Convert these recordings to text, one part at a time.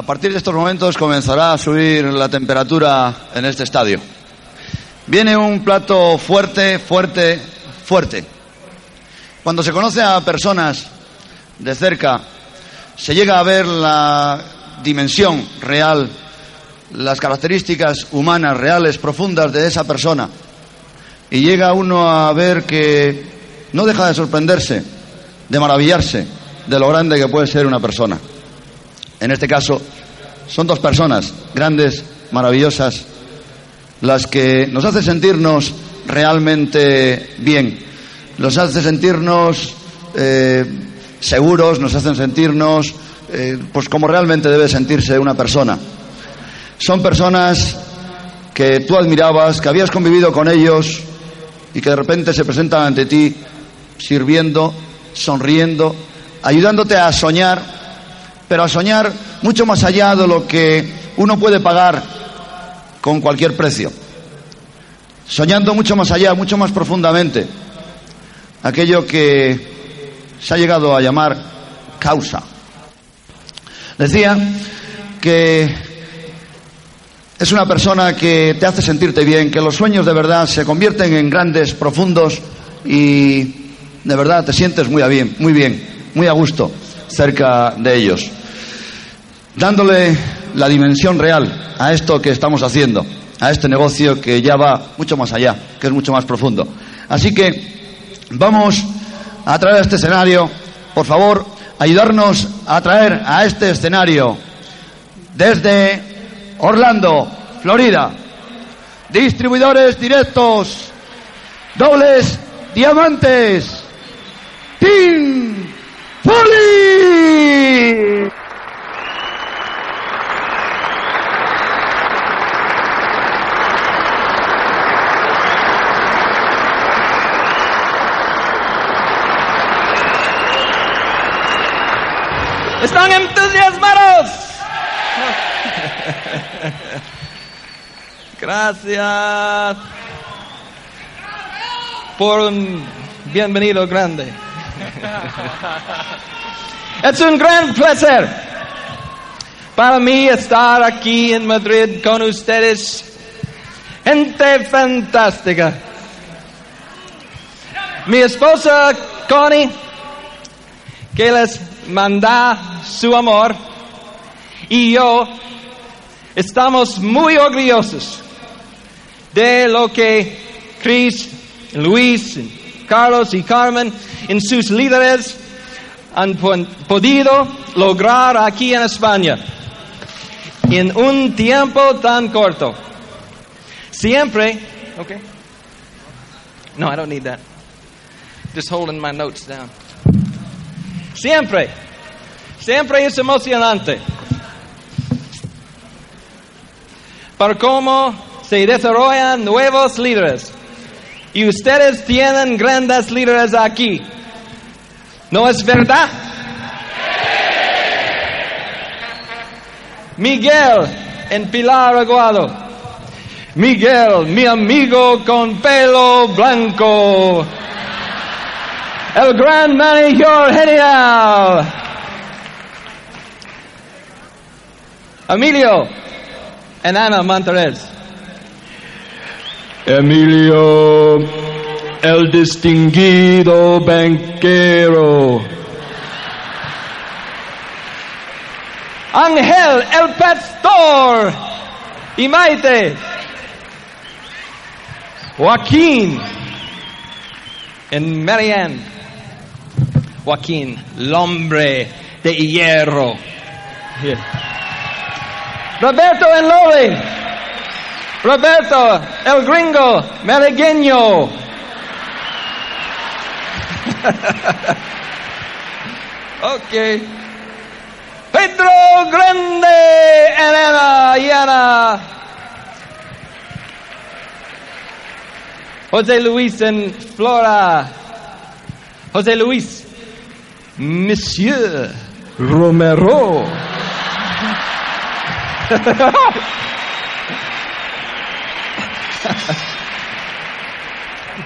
A partir de estos momentos comenzará a subir la temperatura en este estadio. Viene un plato fuerte, fuerte, fuerte. Cuando se conoce a personas de cerca, se llega a ver la dimensión real, las características humanas reales, profundas de esa persona. Y llega uno a ver que no deja de sorprenderse, de maravillarse de lo grande que puede ser una persona. En este caso, son dos personas grandes, maravillosas, las que nos hace sentirnos realmente bien, nos hace sentirnos eh, seguros, nos hacen sentirnos eh, pues como realmente debe sentirse una persona. Son personas que tú admirabas, que habías convivido con ellos y que de repente se presentan ante ti sirviendo, sonriendo, ayudándote a soñar pero a soñar mucho más allá de lo que uno puede pagar con cualquier precio. Soñando mucho más allá, mucho más profundamente, aquello que se ha llegado a llamar causa. Decía que es una persona que te hace sentirte bien, que los sueños de verdad se convierten en grandes, profundos y de verdad te sientes muy bien, muy bien, muy a gusto cerca de ellos dándole la dimensión real a esto que estamos haciendo, a este negocio que ya va mucho más allá, que es mucho más profundo. Así que vamos a traer a este escenario, por favor, ayudarnos a traer a este escenario desde Orlando, Florida, distribuidores directos, dobles diamantes, Team Poli. ¿Están entusiasmados? Gracias por un bienvenido grande. Es un gran placer para mí estar aquí en Madrid con ustedes. Gente fantástica. Mi esposa Connie, que les manda su amor y yo estamos muy orgullosos de lo que Chris, Luis, Carlos y Carmen en sus líderes han podido lograr aquí en España en un tiempo tan corto. Siempre, okay. No, I don't need that. Just holding my notes down. Siempre, siempre es emocionante. Para cómo se desarrollan nuevos líderes. Y ustedes tienen grandes líderes aquí. ¿No es verdad? Miguel en Pilar Aguado. Miguel, mi amigo con pelo blanco el gran manager genial. Emilio and Ana Monterez. Emilio, el distinguido banquero. Ángel, el pastor. Y Maite. Joaquín. And Marianne. Joaquín, el hombre de hierro. Roberto en Loli. Roberto, el gringo, malagueño. ok. Pedro Grande, Elena y Ana. José Luis en Flora. José Luis Monsieur Romero.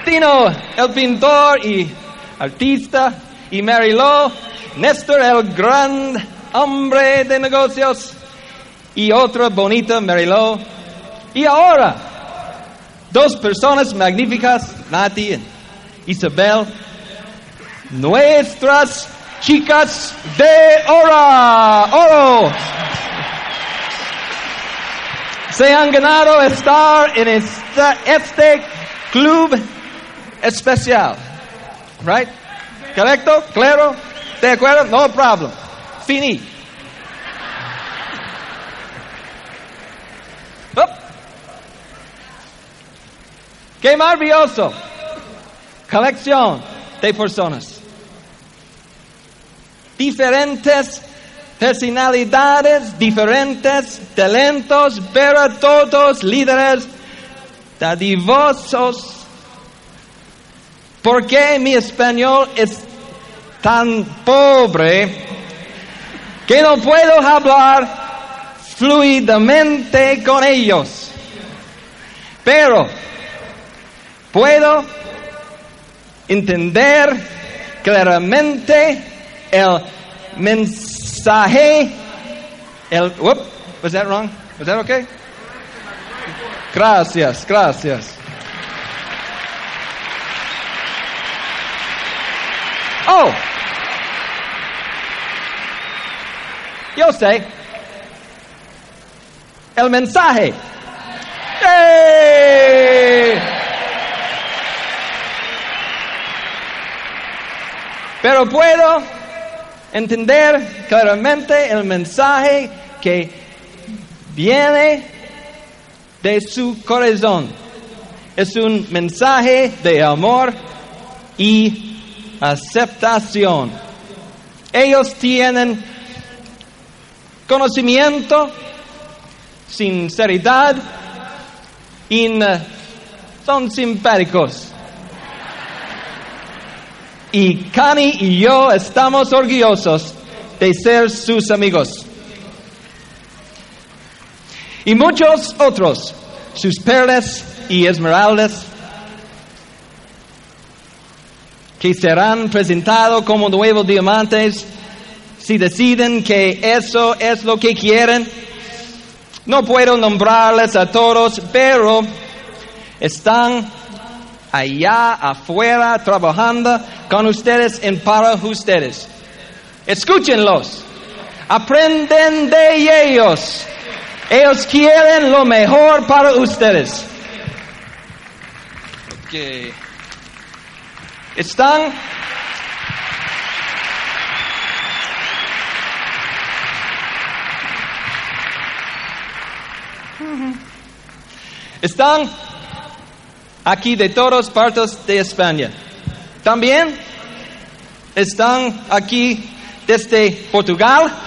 Tino, el pintor y artista, y Mary Lo, Néstor, el gran hombre de negocios, y otra bonita, Mariló. Y ahora, dos personas magníficas, Nati y Isabel, nuestras chicas de oro. oro. Se han ganado estar en esta, este club especial. Right? ¿Correcto? ¿Claro? ¿De acuerdo? No problem. Fini. Up. ¡Qué maravilloso! Colección de personas. Diferentes personalidades, diferentes talentos, pero todos líderes dadivosos. ¿Por qué mi español es tan pobre que no puedo hablar fluidamente con ellos? Pero puedo entender claramente el mensaje, el, whoop, was that wrong? Was that okay? Gracias, gracias. Oh, yo sé, el mensaje. ¡Hey! Pero puedo entender claramente el mensaje que viene de su corazón. Es un mensaje de amor y aceptación. Ellos tienen conocimiento, sinceridad y son simpáticos. Y Cani y yo estamos orgullosos de ser sus amigos. Y muchos otros, sus perlas y esmeraldas, que serán presentados como nuevos diamantes si deciden que eso es lo que quieren. No puedo nombrarles a todos, pero están allá afuera trabajando con ustedes en para ustedes. Escúchenlos, aprenden de ellos. Ellos quieren lo mejor para ustedes. Okay. Están Están aquí de todas partes de España. También están aquí desde Portugal.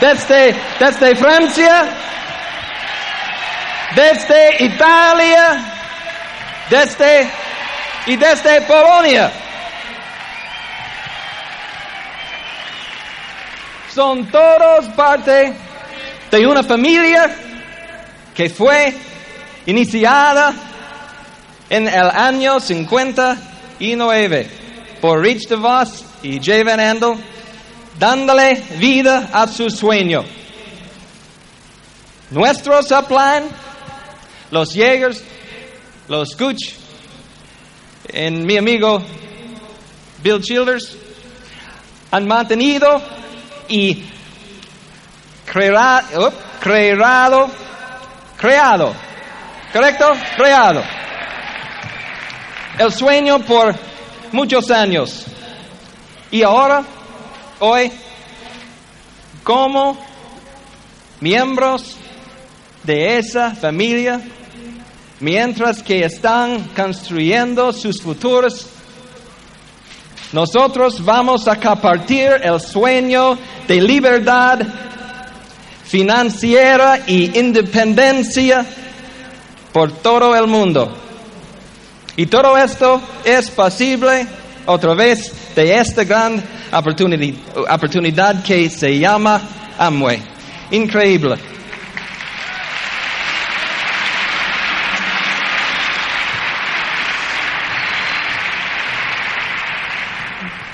Desde, desde Francia, desde Italia, desde y desde Polonia. Son todos parte de una familia que fue iniciada en el año 59 por Rich DeVos y Jay Van Andel, dándole vida a su sueño. Nuestros upline, los Jaegers, los Scooch, en mi amigo Bill Childers, han mantenido y creado, creado, creado, ¿correcto? Creado. El sueño por muchos años. Y ahora, hoy, como miembros de esa familia, mientras que están construyendo sus futuros, nosotros vamos a compartir el sueño de libertad financiera y independencia por todo el mundo. Y todo esto es posible otra vez de esta gran oportunidad, que se llama Amway. Increíble.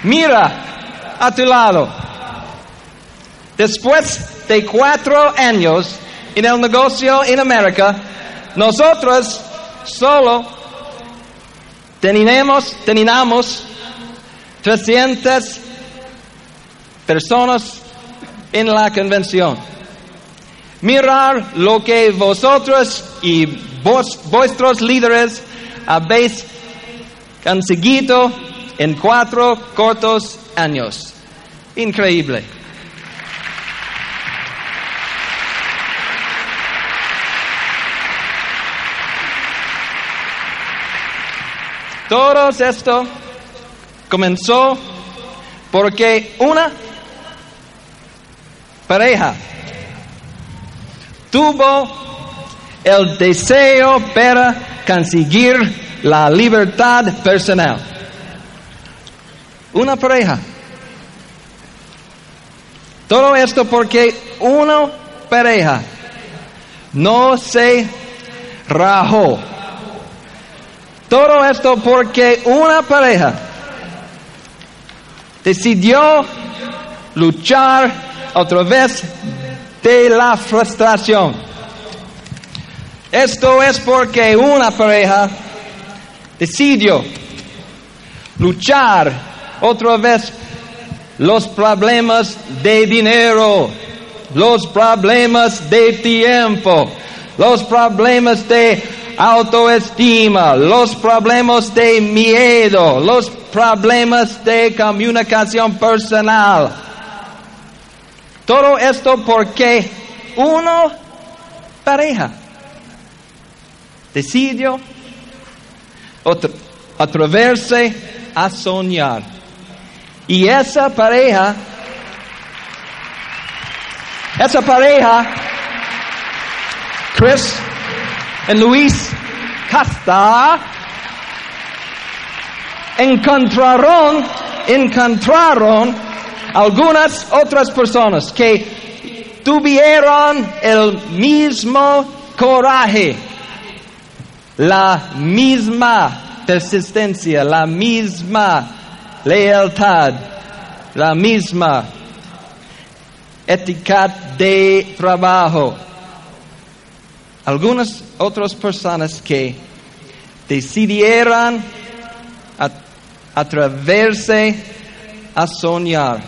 Mira, a tu lado. Después de cuatro años en el negocio en América, nosotros solo teníamos, teníamos 300 personas en la convención. Mirar lo que vosotros y vos, vuestros líderes habéis conseguido en cuatro cortos años. Increíble. Todo esto comenzó porque una pareja tuvo el deseo para conseguir la libertad personal. Una pareja. Todo esto porque una pareja no se rajó. Todo esto porque una pareja decidió luchar otra vez de la frustración. Esto es porque una pareja decidió luchar otra vez los problemas de dinero, los problemas de tiempo, los problemas de autoestima, los problemas de miedo, los problemas de comunicación personal. Todo esto porque uno pareja decidió atreverse a soñar. Y esa pareja, esa pareja, Chris y Luis Casta, encontraron, encontraron algunas otras personas que tuvieron el mismo coraje, la misma persistencia, la misma lealtad, la misma ética de trabajo. Algunas otras personas que decidieron atreverse a soñar.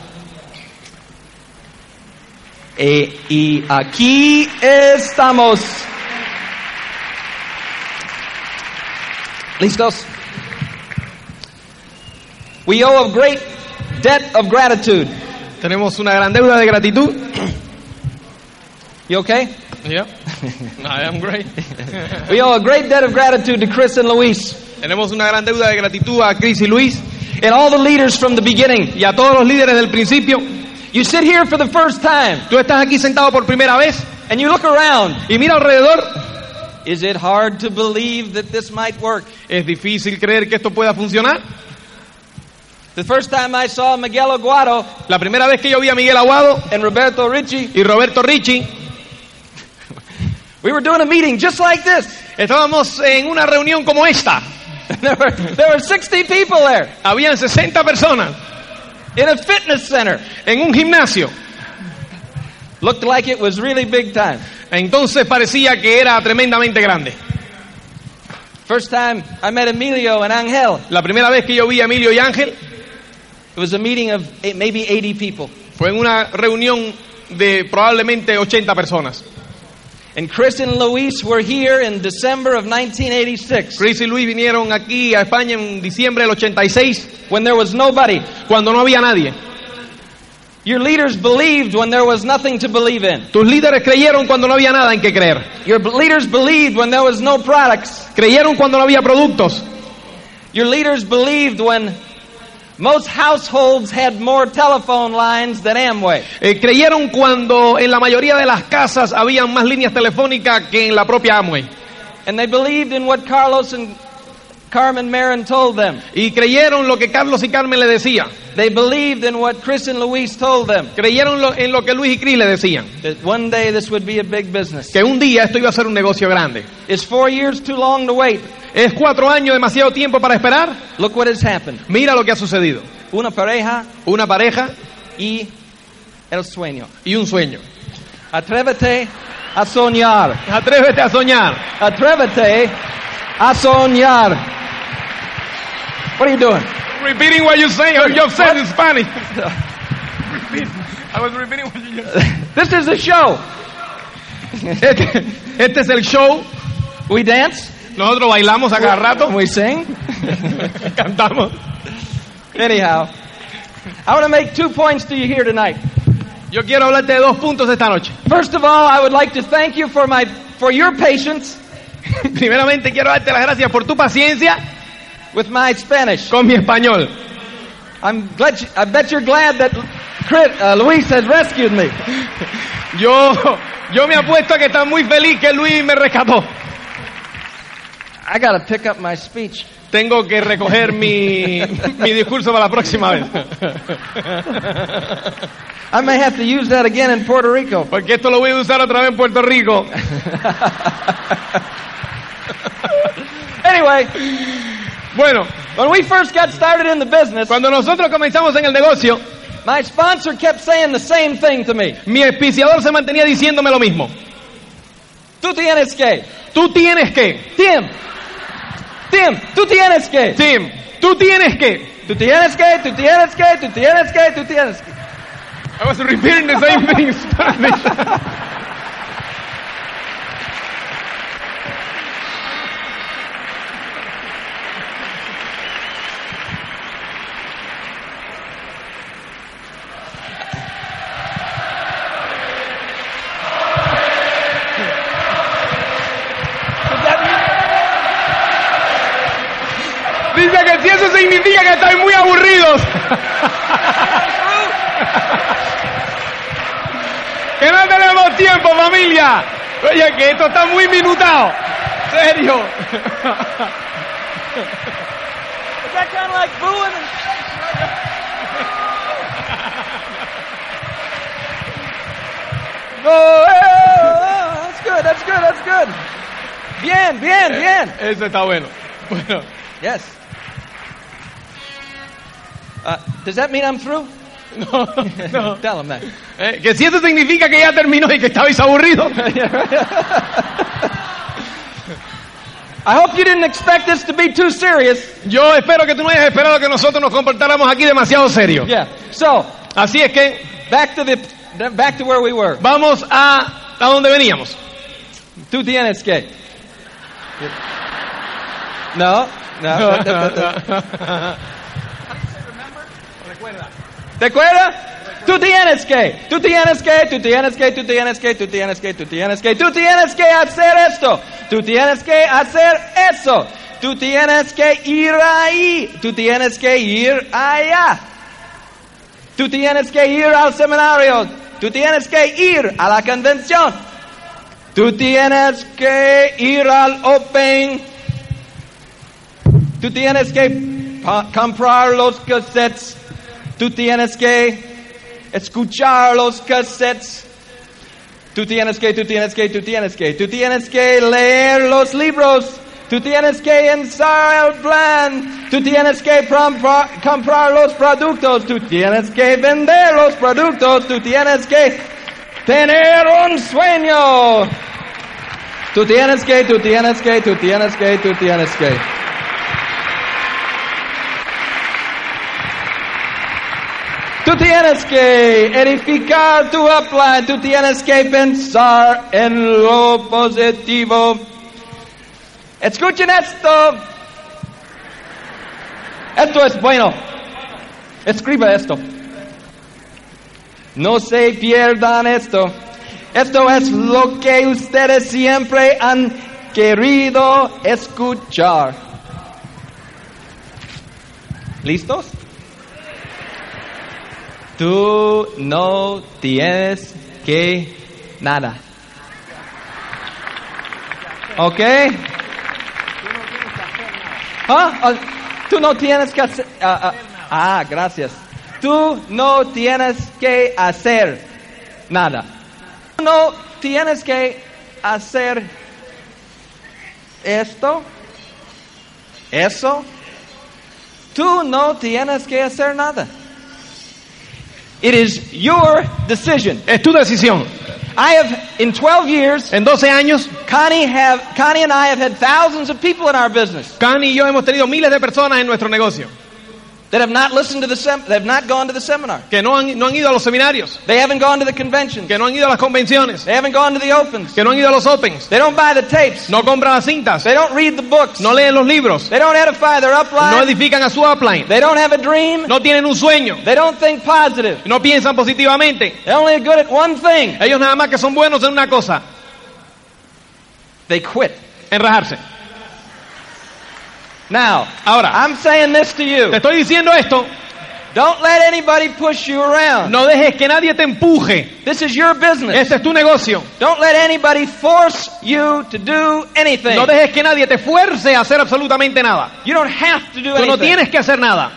E, y aquí estamos. ¿Listos? We owe a great debt of gratitude. Tenemos una gran deuda de gratitud. You okay? Yeah. I am great. We owe a great debt of gratitude to Chris and Luis Tenemos una gran deuda de gratitud a Chris y Luis and all the leaders from the beginning. y a todos los líderes del principio. You sit here for the first time Tú estás aquí sentado por primera vez and you look around. y mira alrededor. Is it hard to believe that this might work? Es difícil creer que esto pueda funcionar. The first time I saw Miguel Aguado La primera vez que yo vi a Miguel Aguado and Roberto Ricci, y Roberto Ricci, we were doing a meeting just like this. estábamos en una reunión como esta. There were, there were 60 people there Habían 60 personas in a fitness center. en un gimnasio. Looked like it was really big time. Entonces parecía que era tremendamente grande. First time I met Emilio and Angel, La primera vez que yo vi a Emilio y Ángel it was a meeting of maybe 80 people. fue en una reunión de probablemente 80 personas. And Chris and Luis were here in December of 1986 Chris y Luis vinieron aquí a España en diciembre del 86 when there was nobody. cuando no había nadie. Your leaders believed when there was nothing to believe in. Tus líderes creyeron cuando no había nada en que creer. Your leaders believed when there was no products. Creyeron cuando no había productos. Your leaders believed when most households had more telephone lines than Amway. Eh, creyeron cuando en la mayoría de las casas habían más líneas telefónicas que en la propia Amway. And they believed in what Carlos and Carmen Marin told them. Y creyeron lo que Carlos y Carmen le decían. They believed in what Chris and Luis told them. Creyeron lo- en lo que Luis y Chris le decían. That one day this would be a big business. Que un día esto iba a ser un negocio grande. Is four years too long to wait? ¿Es cuatro años demasiado tiempo para esperar? Look what has happened. Mira lo que ha sucedido. una pareja una pareja y el sueño. y un sueño. Atrévete a soñar. Atrévete a soñar. Atrévete a soñar. What are you doing? Repeating what you say or you said in Spanish. I was repeating what you just said. This is a show. Este, este es el show. We dance, Nosotros bailamos a cada rato. we sing. Cantamos. Anyhow, I want to make two points to you here tonight. Yo quiero hablarte de dos puntos esta noche. First of all, I would like to thank you for my for your patience Primeramente quiero darte las gracias por tu paciencia with my Spanish. con mi español. I'm glad. You, I bet you're glad that uh, Luis has rescued me. Yo, yo me apuesto a que estás muy feliz que Luis me rescató. I got to pick up my speech. Tengo que recoger mi, mi discurso para la próxima vez. I may have to use that again in Puerto Rico. Porque esto lo voy a usar otra vez en Puerto Rico. Anyway, Bueno, when we first got started in the business, cuando nosotros comenzamos en el negocio, my sponsor kept saying the same thing to me. mi auspiciador se mantenía diciéndome lo mismo. Tú tienes que. Tú tienes que, Tim. Tim, tú tienes que. Tim, tú tienes que. Tú tienes que, tú tienes que, tú tienes que, tú tienes que. I was repeating the same thing in Spanish. que esto está muy minutado. Serio. Is that kind of like booing? And... Oh, oh, that's good, that's good, that's good. Bien, bien, bien. Eso está bueno. Bueno, Yes. Uh, does that mean I'm through? no, no. Tell him that. Eh, que si eso significa que ya terminó y que estabais aburridos. I hope you didn't expect this to be too serious. Yo espero que tú no hayas esperado que nosotros nos comportáramos aquí demasiado serios. Yeah. So, Así es que back to the back to where we were. vamos a, a donde veníamos. Tú tienes que. No, no. ¿Te acuerdas? Tú tienes que, tú tienes que, tú tienes que, tú tienes que, tú tienes que, tú tienes que, tú tienes que hacer esto, tú tienes que hacer eso, tú tienes que ir ahí, tú tienes que ir allá, tú tienes que ir al seminario, tú tienes que ir a la convención, tú tienes que ir al Open, tú tienes que comprar los cassettes. Tú tienes que escuchar los cassettes. Tú tienes que, tú tienes que, tú tienes que, tú tienes que leer los libros. Tú tienes que ensayar el plan. Tú tienes que comprar, los productos. Tú tienes que vender los productos. Tú tienes que tener un sueño. Tú tienes que, tú tienes que, tú tienes que, tú tienes que. Tú tienes que edificar tu upline, tú tienes que pensar en lo positivo. Escuchen esto. Esto es bueno. Escriba esto. No se pierdan esto. Esto es lo que ustedes siempre han querido escuchar. ¿Listos? Tú no tienes que nada. ¿Ok? ¿Ah? Ah, Tú no tienes que hacer... ah, ah, ah, gracias. Tú no tienes que hacer nada. Tú no tienes que hacer esto, eso, Tú no tienes que hacer nada. It is your decision. Es tu decisión. I have, in 12 years, En 12 años, Connie, have, Connie and I have had thousands of people in our business Cani y yo hemos tenido miles de personas en nuestro negocio that have not listened to the sem- that have not gone to the seminar. que no han, no han ido a los seminarios, They haven't gone to the conventions. que no han ido a las convenciones, They haven't gone to the opens. que no han ido a los opens, They don't buy the tapes. no compran las cintas, They don't read the books. no leen los libros, They don't edify their upline. no edifican a su upline, They don't have a dream. no tienen un sueño, They don't think positive. no piensan positivamente. They're only good at one thing. Ellos nada más que son buenos en una cosa, They quit. enrajarse. Now, Ahora, I'm saying this to you. te estoy diciendo esto, Don't let anybody push you around. no dejes que nadie te empuje. This is your business. Este es tu negocio. Don't let anybody force you to do anything. No dejes que nadie te fuerce a hacer absolutamente nada. You don't have to do Tú no anything. tienes que hacer nada.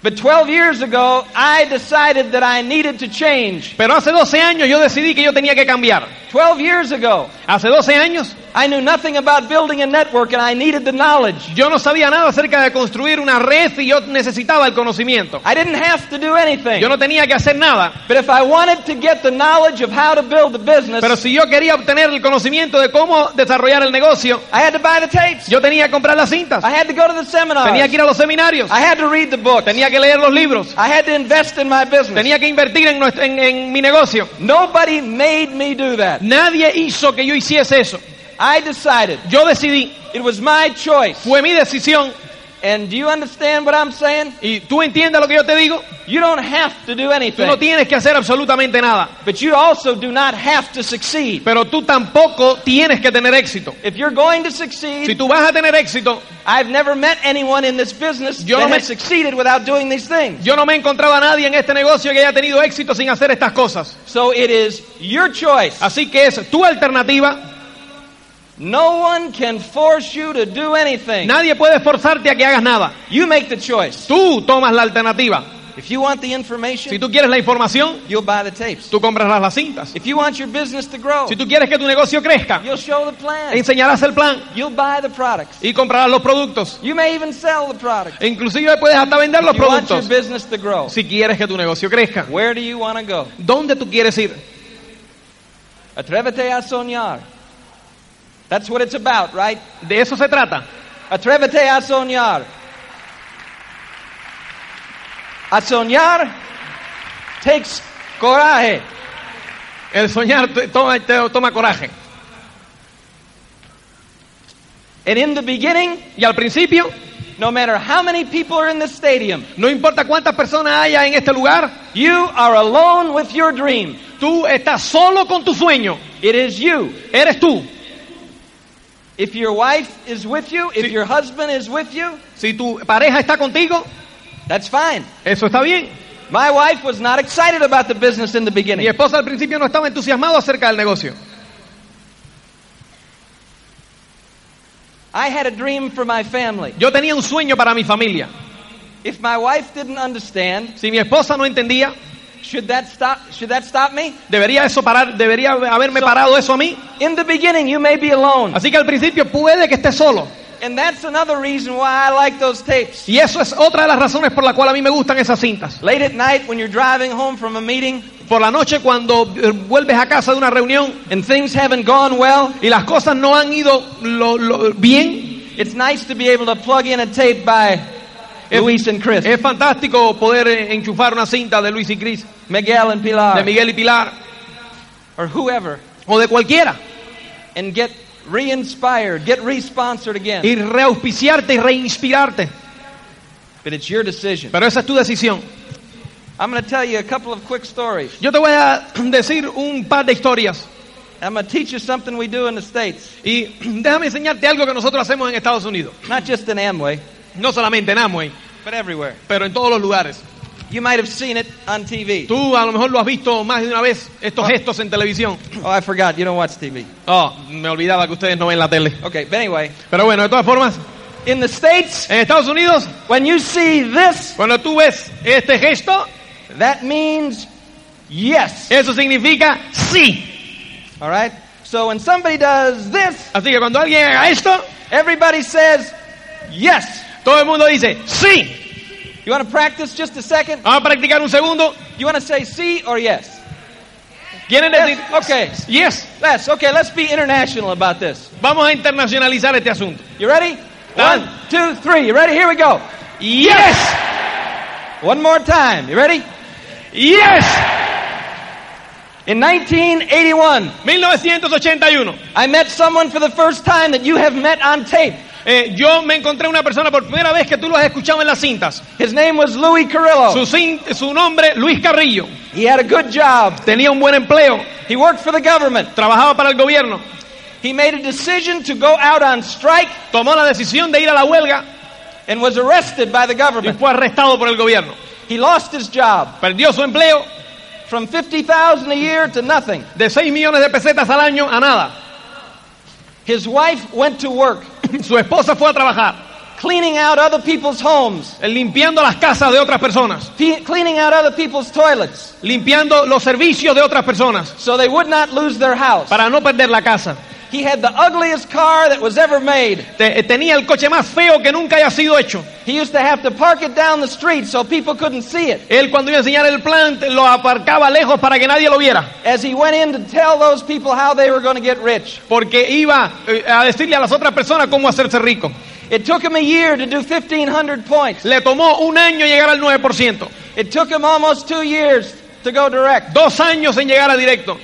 But 12 years ago, I decided that I needed to change. Pero hace 12 años yo decidí que yo tenía que cambiar. 12 years ago, Hace 12 años I knew nothing about building a network and I needed the knowledge. yo no sabía nada acerca de construir una red y yo necesitaba el conocimiento. I didn't have to do anything. Yo no tenía que hacer nada. But if I wanted to get the knowledge of how to build the business, Pero si yo quería obtener el conocimiento de cómo desarrollar el negocio, I had to buy the tapes. yo tenía que comprar las cintas. I had to go to the seminars. Tenía que ir a los seminarios. I had to read the books. Tenía que leer los libros. I had to invest in my business. Tenía que invertir en, nuestro- en- en mi negocio. Nobody made me do that. Nadie hizo que yo hiciese eso. I decided. Yo decidí. It was my choice. Fue mi decisión. And do you understand what I'm saying? ¿Y tú entiendes lo que yo te digo? You don't have to do Tú anything. no tienes que hacer absolutamente nada. But you also do not have to succeed. Pero tú tampoco tienes que tener éxito. If you're going to Si succeed, tú vas a tener éxito, I've never met anyone in this business Yo that no me- has succeeded without doing these things. yo no me he encontrado a nadie en este negocio que haya tenido éxito sin hacer estas cosas. So it is your choice. Así que es tu alternativa. No one can force you to do anything. Nadie puede forzarte a que hagas nada. You make the choice. Tú tomas la alternativa. If you want the Si information, tú quieres la información, you'll buy the tapes. tú compras las cintas. If you want your business to grow, Si tú quieres que tu negocio crezca, you'll show the plan. enseñarás el plan You'll buy the products. y comprarás los productos. You may even sell the products. Inclusive puedes hasta vender los If you want your productos. business to grow, Si quieres que tu negocio crezca. where do you want to go? ¿Dónde tú quieres ir? Atrévete a soñar. That's what it's about, right? De eso se trata. Atrévete a soñar. A soñar takes coraje. El soñar toma, toma coraje. And in the beginning, Y al principio, no matter how many people are in the stadium, no importa cuántas personas haya en este lugar, you are alone with your dream. tú estás solo con tu sueño. It is you. Eres tú. If your wife is with you, if Sí. your husband is with you, Si tu pareja está contigo, that's fine. eso está bien. My wife was not excited about the business in the Mi beginning. esposa al principio no estaba entusiasmado acerca del negocio. I had a dream for my family. Yo tenía un sueño para mi familia. If my wife didn't understand, Si mi esposa no entendía, should that stop should that stop me? debería eso parar, debería haberme So- parado eso a mí. In the beginning you may be alone. Así que al principio puede que esté solo. And that's another reason why I like those tapes. Y eso es otra de las razones por la cual a mí me gustan esas cintas. Late at night when you're driving home from a meeting Por la noche cuando eh, vuelves a casa de una reunión and things haven't gone well, y las cosas no han ido lo- lo- bien, it's nice to be able to plug in a tape by Luis and Chris, es fantástico poder eh, enchufar una cinta de Luis y Cris, Miguel and de Pilar, Miguel y Pilar, or whoever, o de cualquiera, and get re-inspired, get re-sponsored again. y reauspiciarte y reinspirarte. But it's your decision. Pero esa es tu decisión. I'm going to tell you a couple of quick stories. Yo te voy a decir un par de historias. I'm going to teach you something we do in the States, Y déjame enseñarte algo que nosotros hacemos en Estados Unidos. not just in Amway, No solamente en Amway, but everywhere. pero en todos los lugares. You might have seen it on TV. Tú a lo mejor lo has visto más de una vez, estos gestos en televisión. Oh, I forgot. You don't watch TV. Oh, me olvidaba que ustedes no ven la tele. Okay, but anyway, Pero bueno, de todas formas, in the States, en Estados Unidos, when you see this, cuando tú ves este gesto, that means yes. eso significa sí. All right? So when somebody does this, Así que cuando alguien haga esto, everybody says yes. Todo el mundo dice, sí. You want to practice just a second? Vamos a practicar un segundo. You want to say sí or yes? ¿Quieren decir? Yes. Okay. Yes. Let's. Okay, let's be international about this. Vamos a internacionalizar este asunto. You ready? Done. One, two, three. You ready? Here we go. Yes. One more time. You ready? Yes. In 1981, 1981. I met someone for the first time that you have met on tape. Eh, yo me encontré una persona por primera vez que tú lo has escuchado en las cintas. His name was Louis Carrillo. Su, su nombre, Luis Carrillo. He had a good job. Tenía un buen empleo. He worked for the government. Trabajaba para el gobierno. He made a decision to go out on strike Tomó la decisión de ir a la huelga and was arrested by the y government. fue arrestado por el gobierno. He lost his job Perdió su empleo from 50,000 a year to nothing. de 6 millones de pesetas al año a nada. His wife went to work Su esposa fue a trabajar, cleaning out other people's homes, eh, limpiando las casas de otras personas, pe- cleaning out other people's toilets. Limpiando los servicios de otras personas. So they would not lose their house. para no perder la casa. He had the ugliest car that was ever made. Eh, tenía el coche más feo que nunca haya sido hecho. He used to have to park it down the street so people couldn't see it. Él cuando iba a enseñar el plan lo aparcaba lejos para que nadie lo viera, As he went in to tell those people how they were going to get rich. porque iba eh, a decirle a las otras personas cómo hacerse rico. It took him a year to do 1,500 points. Le tomó un año llegar al 9%, It took him almost two years to go direct. dos años en llegar a directo.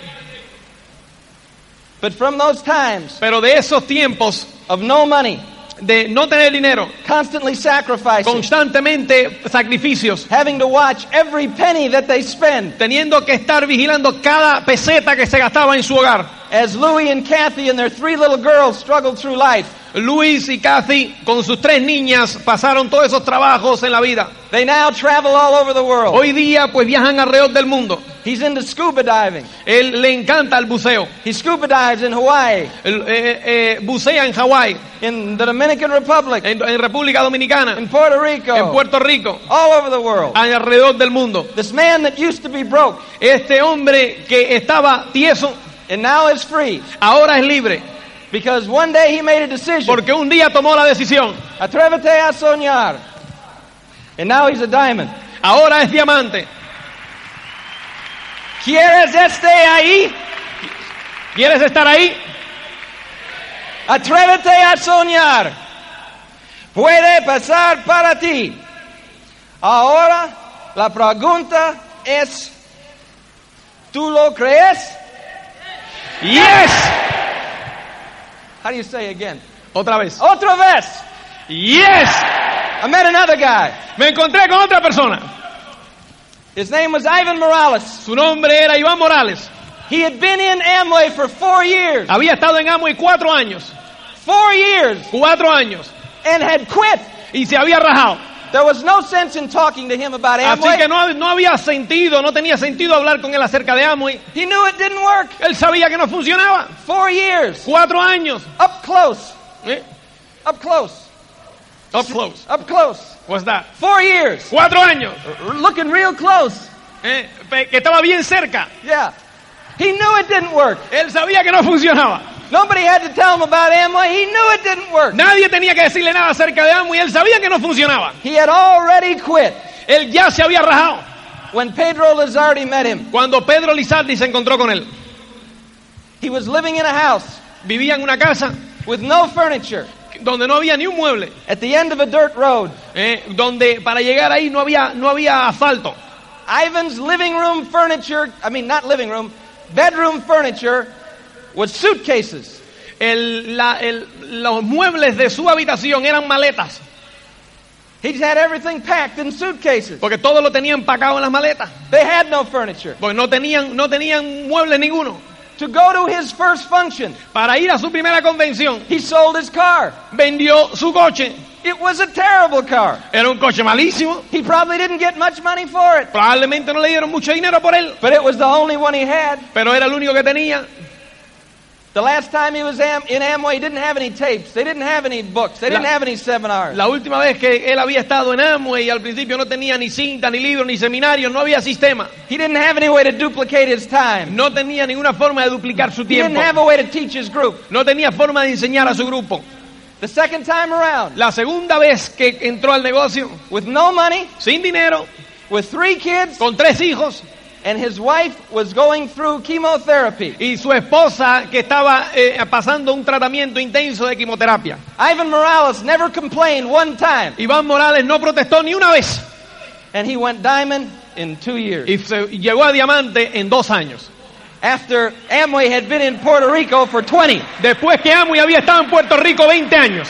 But from those times Pero de esos tiempos of no money, de no tener dinero, constantly sacrificing, constantemente sacrificios, having to watch every penny that they spend, teniendo que estar vigilando cada peseta que se gastaba en su hogar. As Louis and Kathy and their three little girls struggled through life. Luis y Kathy, con sus tres niñas, pasaron todos esos trabajos en la vida. They now travel all over the world. Hoy día, pues viajan alrededor del mundo. He's into scuba diving. Él le encanta el buceo. He scuba dives in Hawaii, Él, eh, eh, bucea en Hawái, in the Dominican Republic, en, en República Dominicana, in Puerto Rico, en Puerto Rico, all over the world. alrededor del mundo. This man that used to be broke Este hombre que estaba tieso, and now is free ahora es libre, because one day he made a decision. porque un día tomó la decisión. Atrévete a soñar. And now he's a diamond. Ahora es diamante. ¿Quieres este ahí? ¿Quieres estar ahí? Atrévete a soñar. Puede pasar para ti. Ahora la pregunta es, ¿tú lo crees? Yes. How do you say again? Otra vez. Otra vez. Yes. I met another guy. Me encontré con otra persona. His name was Ivan Morales. Su nombre era Iván Morales. He had been in Amway for four years. Había estado en Amway cuatro años. Four years. Cuatro años. And had quit. Y se había rajado. There was no sense in talking to him about Así Amway. que no, no había sentido, no tenía sentido hablar con él acerca de Amway. He knew it didn't work. Él sabía que no funcionaba. Four years. Cuatro años. Up close. ¿Eh? Up close. Up close. Up close. What's that? Four years. Cuatro años. Looking real close. ¿Eh? Que estaba bien cerca. Yeah. He knew it didn't work. Él sabía que no funcionaba. Nobody had to tell him about Amway. He knew it didn't work. Nadie tenía que decirle nada acerca de Amway. Él sabía que no funcionaba. He had already quit Él ya se había rajado. when Pedro Lizardi met him. Cuando Pedro Lizardi se encontró con él. He was living in a house Vivía en una casa with no furniture donde no había ni un mueble. at the end of a dirt road. ¿eh? Donde para llegar ahí no había, no había asfalto. Ivan's living room furniture, I mean, not living room, bedroom furniture was suitcases. El- la- el- los muebles de su habitación eran maletas. He had everything packed in suitcases. Porque todo lo tenían empacado en las maletas. They had no furniture. Porque no tenían, no tenían muebles ninguno. To go to his first function, Para ir a su primera convención, he sold his car. vendió su coche. It was a terrible car. Era un coche malísimo. He probably didn't get much money for it, Probablemente no le dieron mucho dinero por él. but it was the only one he had. Pero era el único que tenía. The last time he was am- in Amway, he didn't have any tapes. They didn't have any books. They didn't La- have any seminars. La última vez que él había estado en Amway al principio no tenía ni cinta, ni libros, ni seminarios, no había sistema. He didn't have any way to duplicate his time. No tenía ninguna forma de duplicar su He didn't tiempo. have a way to teach his group. No tenía forma de enseñar a su grupo. The second time around, La segunda vez que entró al negocio, with no money, sin dinero, with three kids, con tres hijos, and his wife was going through chemotherapy. y su esposa que estaba eh, pasando un tratamiento intenso de quimioterapia. Ivan Morales never complained one time, Iván Morales no protestó ni una vez and he went diamond in two years. y se- llegó a diamante en dos años. After Amway had been in Puerto Rico for 20. Después que Amway había estado en Puerto Rico 20 años.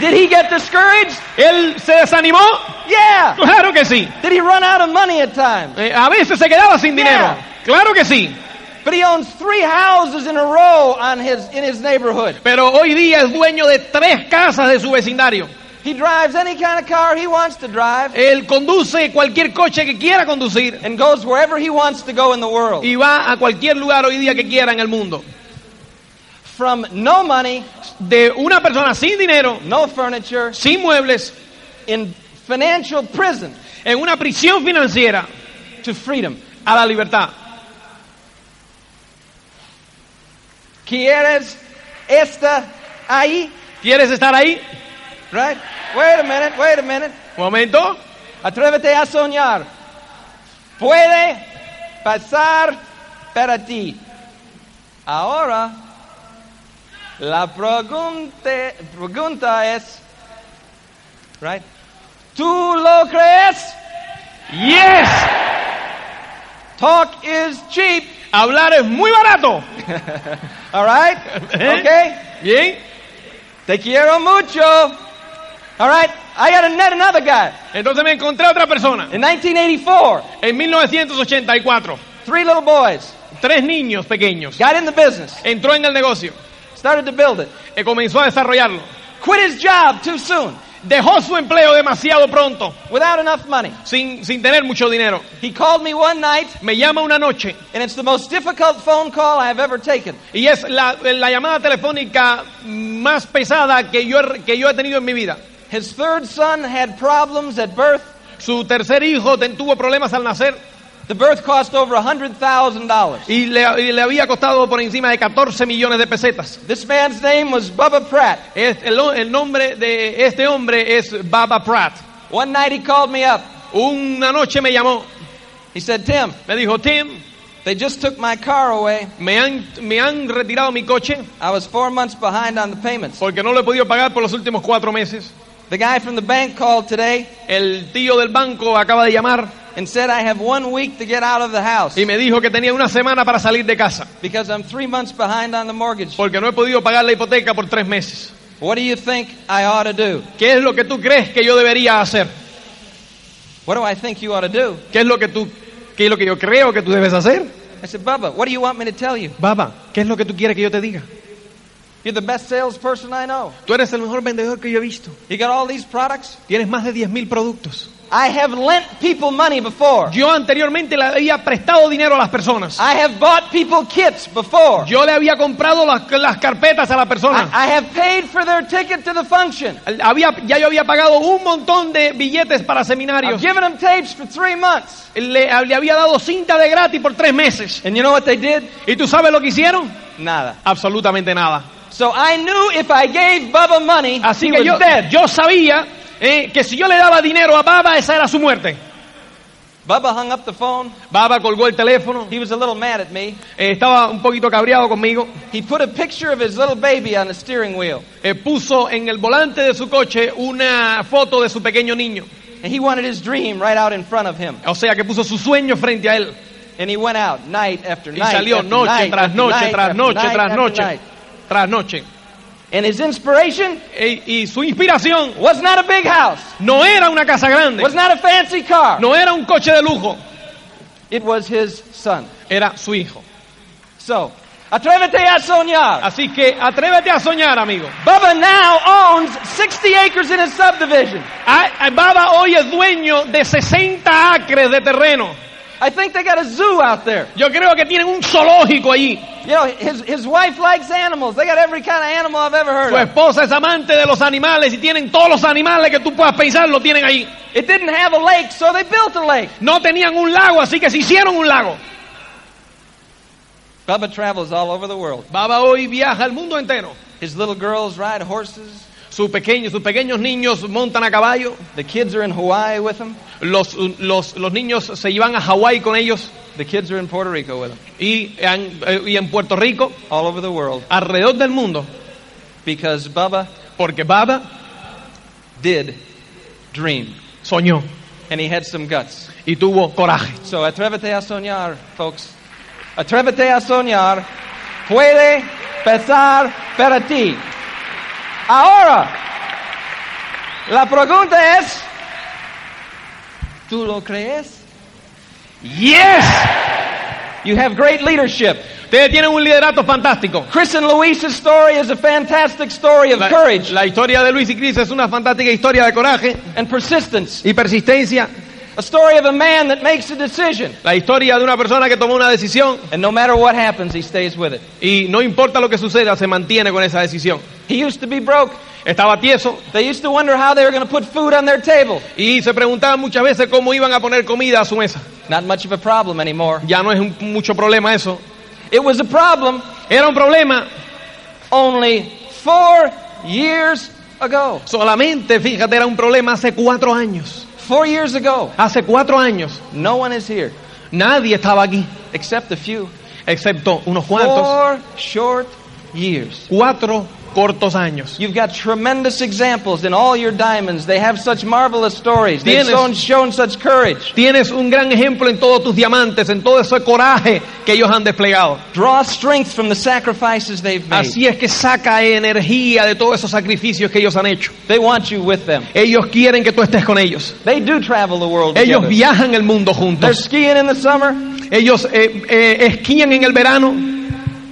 Did he get discouraged? ¿Él se desanimó? Yeah. Claro que sí. Did he run out of money at times? Eh, a veces se quedaba sin dinero. Claro que sí. But he owns three houses in a row on his, in his neighborhood. Pero hoy día es dueño de tres casas de su vecindario. He drives any kind of car he wants to drive Él conduce cualquier coche que quiera conducir and goes wherever he wants to go in the world. y va a cualquier lugar hoy día que quiera en el mundo. From no money, De una persona sin dinero, no furniture, sin muebles, in financial prison en una prisión financiera, to freedom. a la libertad. ¿Quieres esta ahí? ¿Quieres estar ahí? Right? Wait a minute, wait a minute. Momento. Atrévete a soñar. Puede pasar para ti. Ahora, la pregunta, pregunta es, right? ¿Tú lo crees? Yes. Talk is cheap. Hablar es muy barato. All right? ¿Eh? Okay? Bien. Te quiero mucho. All right? I got to net another guy. Entonces me encontré a otra persona. In 1984, En 1984, three little boys tres niños pequeños. got in the business, Entró en el negocio. Started to build it. Y comenzó a desarrollarlo. Quit his job too soon Dejó su empleo demasiado pronto, without enough money. sin, sin tener mucho dinero. He called me one night, Me llama una noche and it's the most difficult phone call I have ever taken. y es la, la llamada telefónica más pesada que yo, que yo he tenido en mi vida. His third son had problems at birth. Su tercer hijo tuvo problemas al nacer The birth cost over $100,000. y le, y le había costado por encima de 14 millones de pesetas. This man's name was Bubba Pratt. Es- el, el nombre de este hombre es Baba Pratt. One night he called me up. Una noche me llamó, He said, Tim, me dijo, Tim, they just took my car away. me han, me han retirado mi coche I was four months behind on the payments. porque no lo he podido pagar por los últimos cuatro meses. The guy from the bank called today El tío del banco acaba de llamar and said I have one week to get out of the house y me dijo que tenía una semana para salir de casa because I'm three months behind on the mortgage. porque no he podido pagar la hipoteca por tres meses. What do you think I ought to do? ¿Qué es lo que tú crees que yo debería hacer? What do I think you ought to do? ¿Qué es lo que tú, qué es lo que yo creo que tú debes hacer? I said, Bubba, what do you want me to tell you? Baba, ¿qué es lo que tú quieres que yo te diga? You're the best salesperson I know. Tú eres el mejor vendedor que yo he visto. You got all these products? Tienes más de 10.000 productos. I have lent people money before. Yo anteriormente le había prestado dinero a las personas. I have bought people kits before. Yo le había comprado las, las carpetas a la persona. I, I have paid for their ticket to the function. Había, ya yo había pagado un montón de billetes para I've seminarios. given them tapes for three months. Le, le había dado cinta de gratis por tres meses. And you know what they did? ¿Y tú sabes lo que hicieron? Nada. Absolutamente nada. So I knew if I gave Bubba money, Así he que was yo, dead. yo sabía eh, que si yo le daba dinero a Baba, esa era su muerte. Bubba hung up the phone. Baba colgó el teléfono, He was a little mad at me. eh, estaba un poquito cabreado conmigo, He put a picture of his little baby on the steering wheel. eh, puso en el volante de su coche una foto de su pequeño niño. And he wanted his dream right out in front of him. O sea, que puso su sueño frente a él. And he went out night after Y night. salió after noche night tras noche, night tras noche, tras noche, tras noche. And his inspiration E- y su inspiración was not a big house, no era una casa grande, was not a fancy car. no era un coche de lujo, It was his son. era su hijo. So, atrévete a soñar. Así que atrévete a soñar, amigo. Bubba now owns 60 acres in his subdivision. Ah, ah, Baba hoy es dueño de 60 acres de terreno. I think they got a zoo out there. Yo creo que tienen un zoológico allí. You know, his, his wife likes animals. They got every kind of animal I've ever heard Su of. esposa es amante de los animales y tienen todos los animales que tú puedas pensar, lo tienen ahí. It didn't have a lake, so they built a lake. No tenían un lago, así que se hicieron un lago. Bubba travels all over the world. Baba hoy viaja al mundo entero. His little girls ride horses. Sus pequeños, sus pequeños niños montan a caballo. The kids are in Hawaii with him. Los, los, los niños se iban a Hawái con ellos. The kids are in Puerto Rico with him. Y en, eh, y en Puerto Rico, All over the world. alrededor del mundo. Because Bubba Porque Baba did dream. soñó And he had some guts. y tuvo coraje. So atrévete a soñar, folks. Atrévete a soñar. Puede pasar para ti. Ahora, la pregunta es, ¿tú lo crees? Yes. You have great leadership. Ustedes tienen un liderato fantástico. Chris and Luis's story is a fantastic story of La, courage la historia de Luis y Cris es una fantástica historia de coraje and persistence. y persistencia. A story of a man that makes a decision. La historia de una persona que tomó una decisión And no matter what happens, he stays with it. y no importa lo que suceda, se mantiene con esa decisión. He used to be broke. Estaba tieso They used to wonder how they were going to put food on their table. y se preguntaban muchas veces cómo iban a poner comida a su mesa. Not much of a problem anymore. Ya no es un- mucho problema eso. It was a problem Era un problema only four years ago. solamente, fíjate, era un problema hace cuatro años. Four years ago. Hace cuatro años No one is here nadie estaba aquí, except a few. excepto unos cuantos. Four short years. Cuatro cortos años. You've got tremendous examples in all your diamonds. They have such marvelous stories. They've Tienes- shown, such courage. Tienes un gran ejemplo en todos tus diamantes, en todo ese coraje que ellos han desplegado. Draw strength from the sacrifices they've made. Así es que saca energía de todos esos sacrificios que ellos han hecho. They want you with them. Ellos quieren que tú estés con ellos. They do travel the world Ellos together. viajan el mundo They're juntos. skiing in the summer Ellos eh, eh, esquían en el verano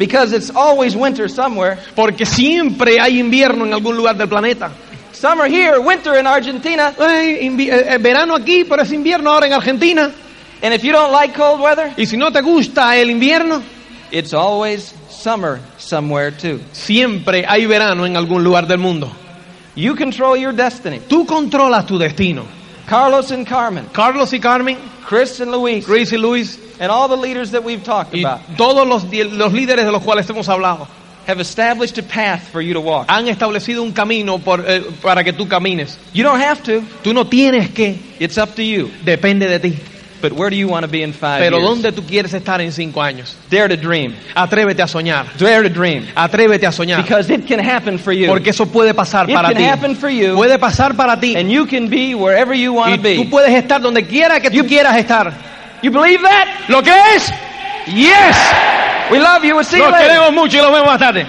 because it's always winter somewhere. porque siempre hay invierno en algún lugar del planeta. Summer here, winter in Argentina. Ay, eh, eh, verano aquí, pero es invierno ahora en Argentina. And if you don't like cold weather, Y si no te gusta el invierno, it's always summer somewhere too. siempre hay verano en algún lugar del mundo. You control your destiny. Tú controlas tu destino. Carlos and Carmen, Carlos y Carmen, Chris and Luis, Chris y Luis and all the leaders that we've talked y about todos los, los líderes de los cuales hemos hablado have established a path for you to walk. han establecido un camino por, eh, para que tú camines. You don't have to. Tú no tienes que, It's up to you. depende de ti. But where do you want to be in five Pero years? ¿dónde tú quieres estar en cinco años? Dare to dream. Atrévete a soñar. Dare to dream. Atrévete a soñar. Because it can happen for you. Porque eso puede pasar It para can ti. happen for you. Puede pasar para ti. And you can be wherever you want Y to be. tú puedes estar donde quiera que tú quieras estar. You believe that? ¿Lo que es? Yes. We love you. We'll see you later. queremos mucho y los vemos más tarde.